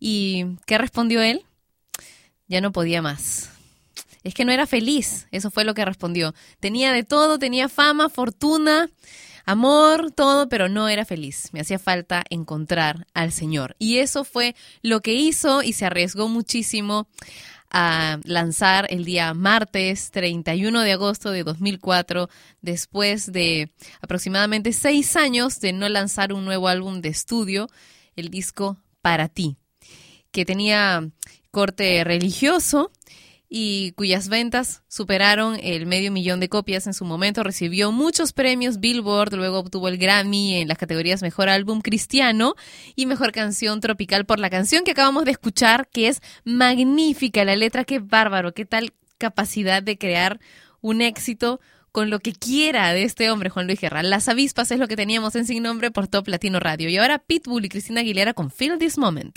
¿Y qué respondió él? Ya no podía más. Es que no era feliz, eso fue lo que respondió. Tenía de todo, tenía fama, fortuna, amor, todo, pero no era feliz. Me hacía falta encontrar al Señor. Y eso fue lo que hizo y se arriesgó muchísimo a lanzar el día martes 31 de agosto de 2004, después de aproximadamente seis años de no lanzar un nuevo álbum de estudio, el disco Para ti, que tenía corte religioso y cuyas ventas superaron el medio millón de copias en su momento. Recibió muchos premios Billboard, luego obtuvo el Grammy en las categorías Mejor Álbum Cristiano y Mejor Canción Tropical por la canción que acabamos de escuchar, que es magnífica la letra, qué bárbaro, qué tal capacidad de crear un éxito con lo que quiera de este hombre, Juan Luis Guerra. Las avispas es lo que teníamos en Sin Nombre por Top Latino Radio. Y ahora Pitbull y Cristina Aguilera con Feel This Moment.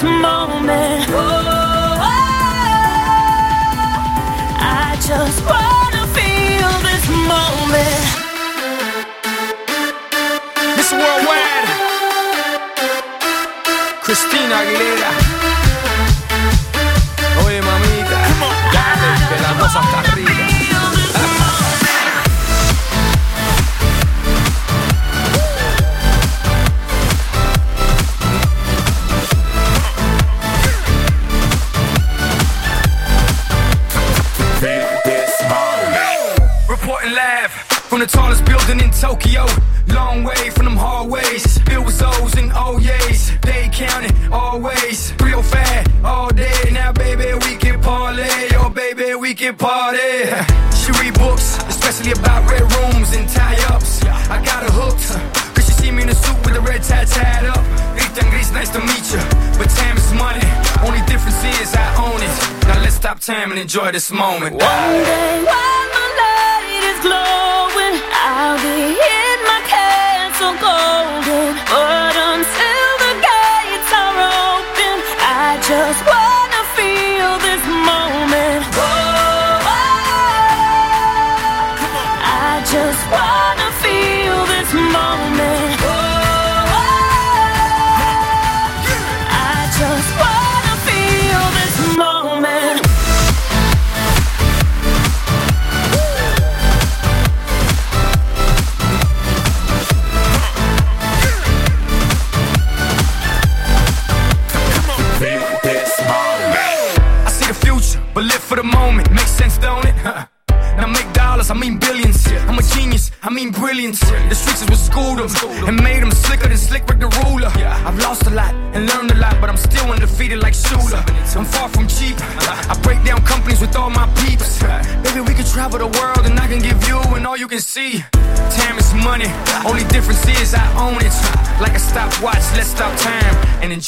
This moment. Oh, I just wanna feel this moment. Miss Worldwide, Christina Aguilera. Enjoy this moment. One day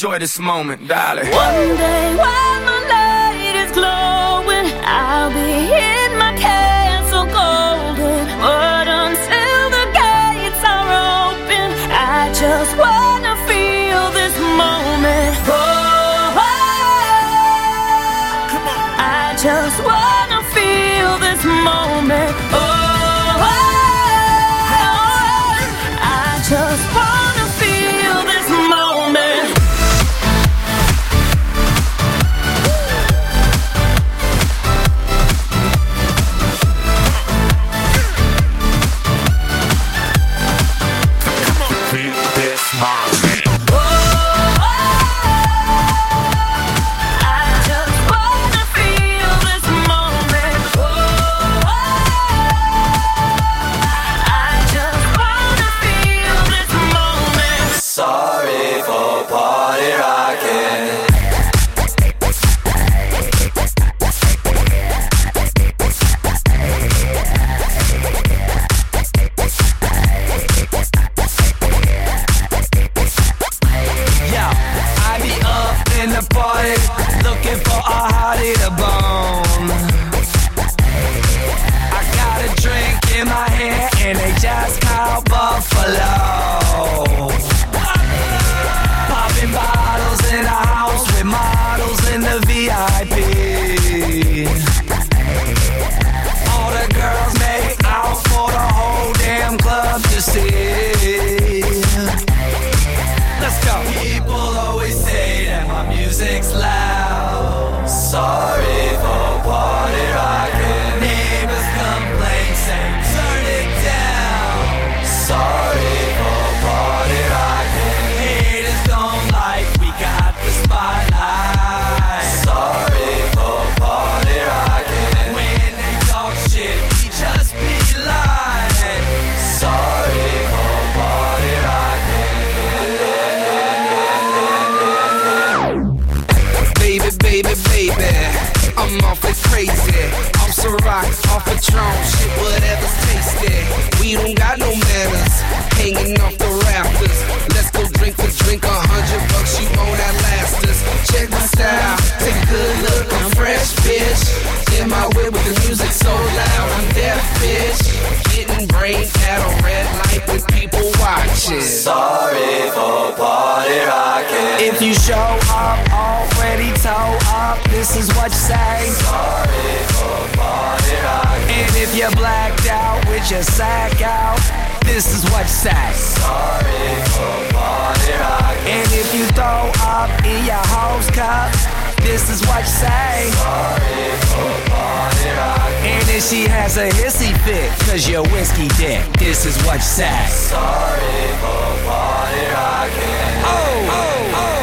enjoy this moment, darling. One day while the light is glowing, I'll be in and they just call If you show up already toe up, this is what you say. Sorry for rocking. And if you're blacked out with your sack out, this is what you say. Sorry for rocking. And if you throw up in your hose cup, this is what you say. Sorry for party rocking. And if she has a hissy fit, cause you're whiskey dick, this is what you say. Sorry for party rocking. Oh, oh, oh,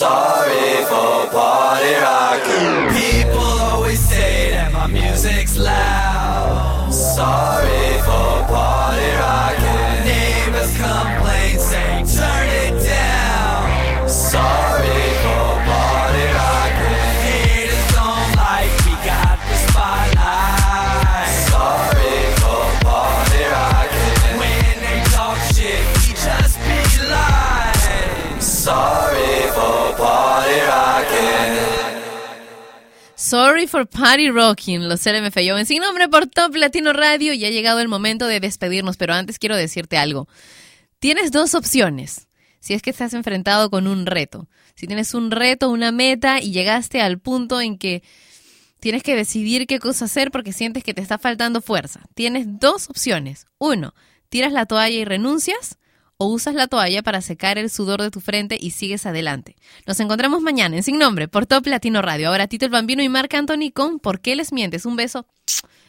Sorry for party rocking. People always say that my music's loud. Sorry for party rocking. Neighbors complain, say turn it down. Sorry for party rocking. Haters don't like we got the spotlight. Sorry for party rocking. When they talk shit, we just be lying. Sorry Sorry for Party Rocking, los LMFAO en sin nombre por Top Latino Radio y ha llegado el momento de despedirnos, pero antes quiero decirte algo. Tienes dos opciones si es que estás enfrentado con un reto. Si tienes un reto, una meta y llegaste al punto en que tienes que decidir qué cosa hacer porque sientes que te está faltando fuerza. Tienes dos opciones. Uno, tiras la toalla y renuncias o usas la toalla para secar el sudor de tu frente y sigues adelante. Nos encontramos mañana en Sin Nombre por Top Latino Radio. Ahora Tito el Bambino y Marc Anthony con ¿Por qué les mientes? Un beso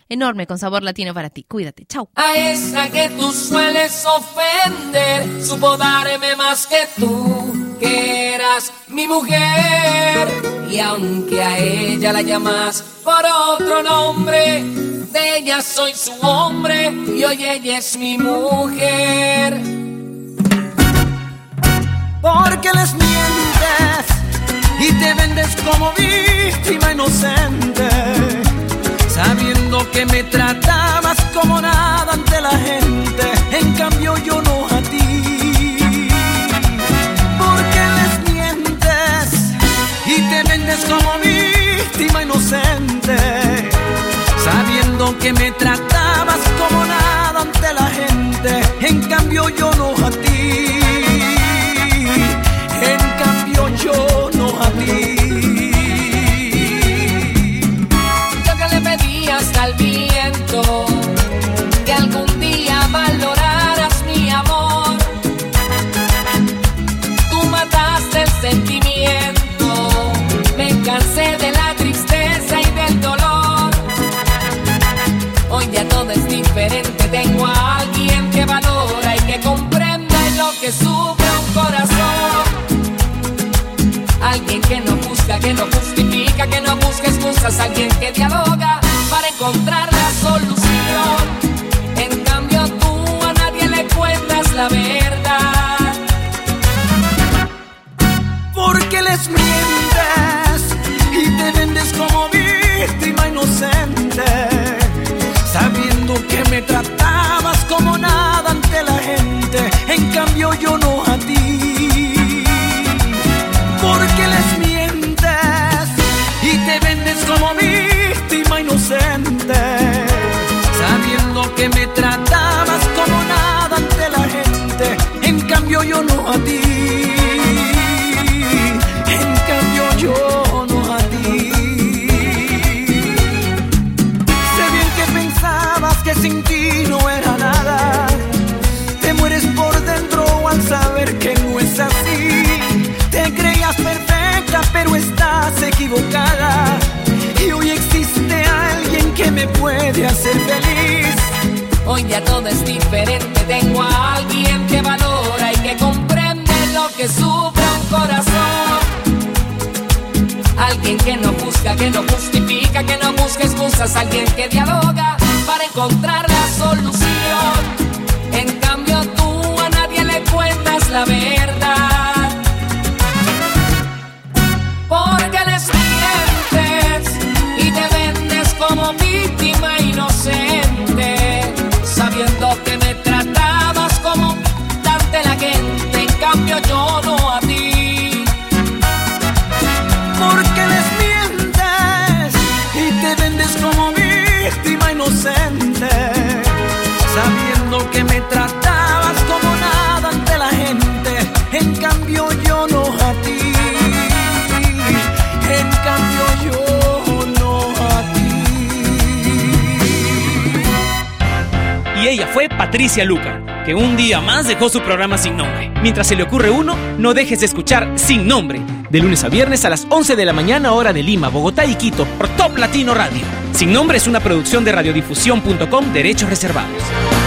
enorme con sabor latino para ti. Cuídate. Chao. A esa que tú sueles ofender, supo darme más que tú, que eras mi mujer. Y aunque a ella la llamas por otro nombre, de ella soy su hombre y hoy ella es mi mujer. Porque les mientes y te vendes como víctima inocente, sabiendo que me tratabas como nada ante la gente, en cambio yo no a ti. Porque les mientes y te vendes como víctima inocente, sabiendo que me tratabas como nada ante la gente, en cambio yo no a ti. Que sufre un corazón. Alguien que no busca, que no justifica, que no busca excusas, alguien que dialoga para encontrar la solución. En cambio tú a nadie le cuentas la verdad. Porque les mientes y te vendes como víctima inocente, sabiendo que me tratabas cambio yo no a ti. Porque les mientes y te vendes como víctima inocente, sabiendo que me tratabas como nada ante la gente, en cambio yo no a ti. Me puede hacer feliz. Hoy día todo es diferente, tengo a alguien que valora y que comprende lo que sufre un corazón. Alguien que no busca, que no justifica, que no busca excusas, alguien que dialoga para encontrar la solución. En cambio tú a nadie le cuentas la verdad. Me tratabas como nada ante la gente, en cambio yo no a ti. En cambio yo no a Y ella fue Patricia Luca, que un día más dejó su programa sin nombre. Mientras se le ocurre uno, no dejes de escuchar Sin Nombre, de lunes a viernes a las 11 de la mañana hora de Lima, Bogotá y Quito, por Top Latino Radio. Sin Nombre es una producción de radiodifusión.com, derechos reservados.